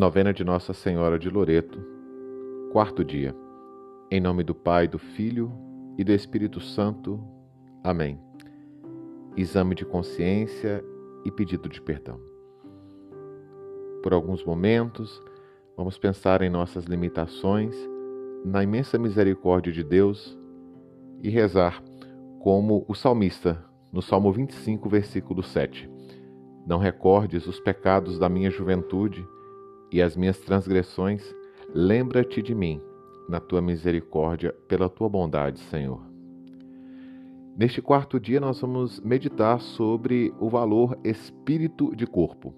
Novena de Nossa Senhora de Loreto, quarto dia. Em nome do Pai, do Filho e do Espírito Santo. Amém. Exame de consciência e pedido de perdão. Por alguns momentos, vamos pensar em nossas limitações, na imensa misericórdia de Deus e rezar como o salmista, no Salmo 25, versículo 7. Não recordes os pecados da minha juventude e as minhas transgressões, lembra-te de mim, na tua misericórdia, pela tua bondade, Senhor. Neste quarto dia, nós vamos meditar sobre o valor espírito de corpo.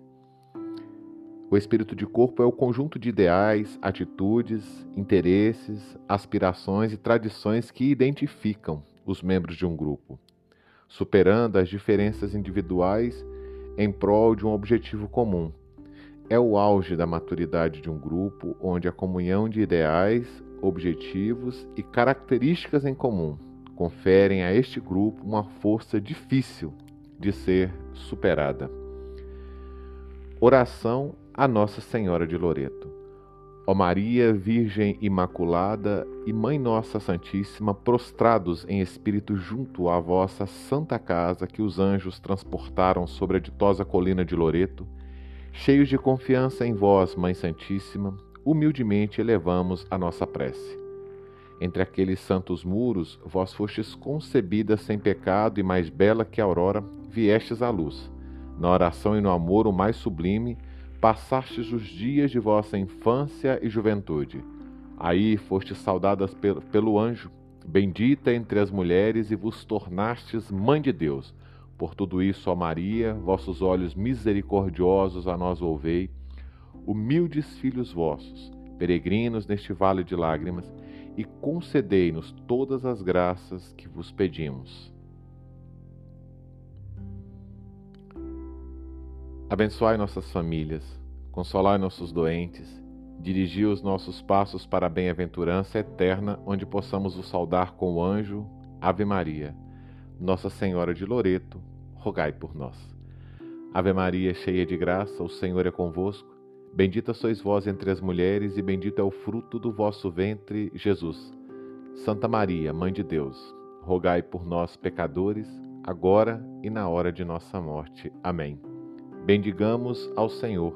O espírito de corpo é o conjunto de ideais, atitudes, interesses, aspirações e tradições que identificam os membros de um grupo, superando as diferenças individuais em prol de um objetivo comum, é o auge da maturidade de um grupo onde a comunhão de ideais, objetivos e características em comum conferem a este grupo uma força difícil de ser superada. Oração a Nossa Senhora de Loreto. Ó Maria, Virgem Imaculada e Mãe Nossa Santíssima, prostrados em espírito junto à vossa santa casa que os anjos transportaram sobre a ditosa colina de Loreto, Cheios de confiança em vós, Mãe Santíssima, humildemente elevamos a nossa prece. Entre aqueles santos muros, vós fostes concebida sem pecado e mais bela que a aurora, viestes à luz. Na oração e no amor o mais sublime, passastes os dias de vossa infância e juventude. Aí fostes saudadas pelo anjo, bendita entre as mulheres, e vos tornastes mãe de Deus por tudo isso, ó Maria, vossos olhos misericordiosos a nós volvei, humildes filhos vossos, peregrinos neste vale de lágrimas, e concedei-nos todas as graças que vos pedimos. Abençoai nossas famílias, consolai nossos doentes, dirigi os nossos passos para a bem-aventurança eterna, onde possamos o saudar com o anjo Ave Maria. Nossa Senhora de Loreto, rogai por nós. Ave Maria, cheia de graça, o Senhor é convosco. Bendita sois vós entre as mulheres, e bendito é o fruto do vosso ventre, Jesus. Santa Maria, Mãe de Deus, rogai por nós, pecadores, agora e na hora de nossa morte. Amém. Bendigamos ao Senhor.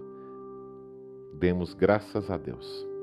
Demos graças a Deus.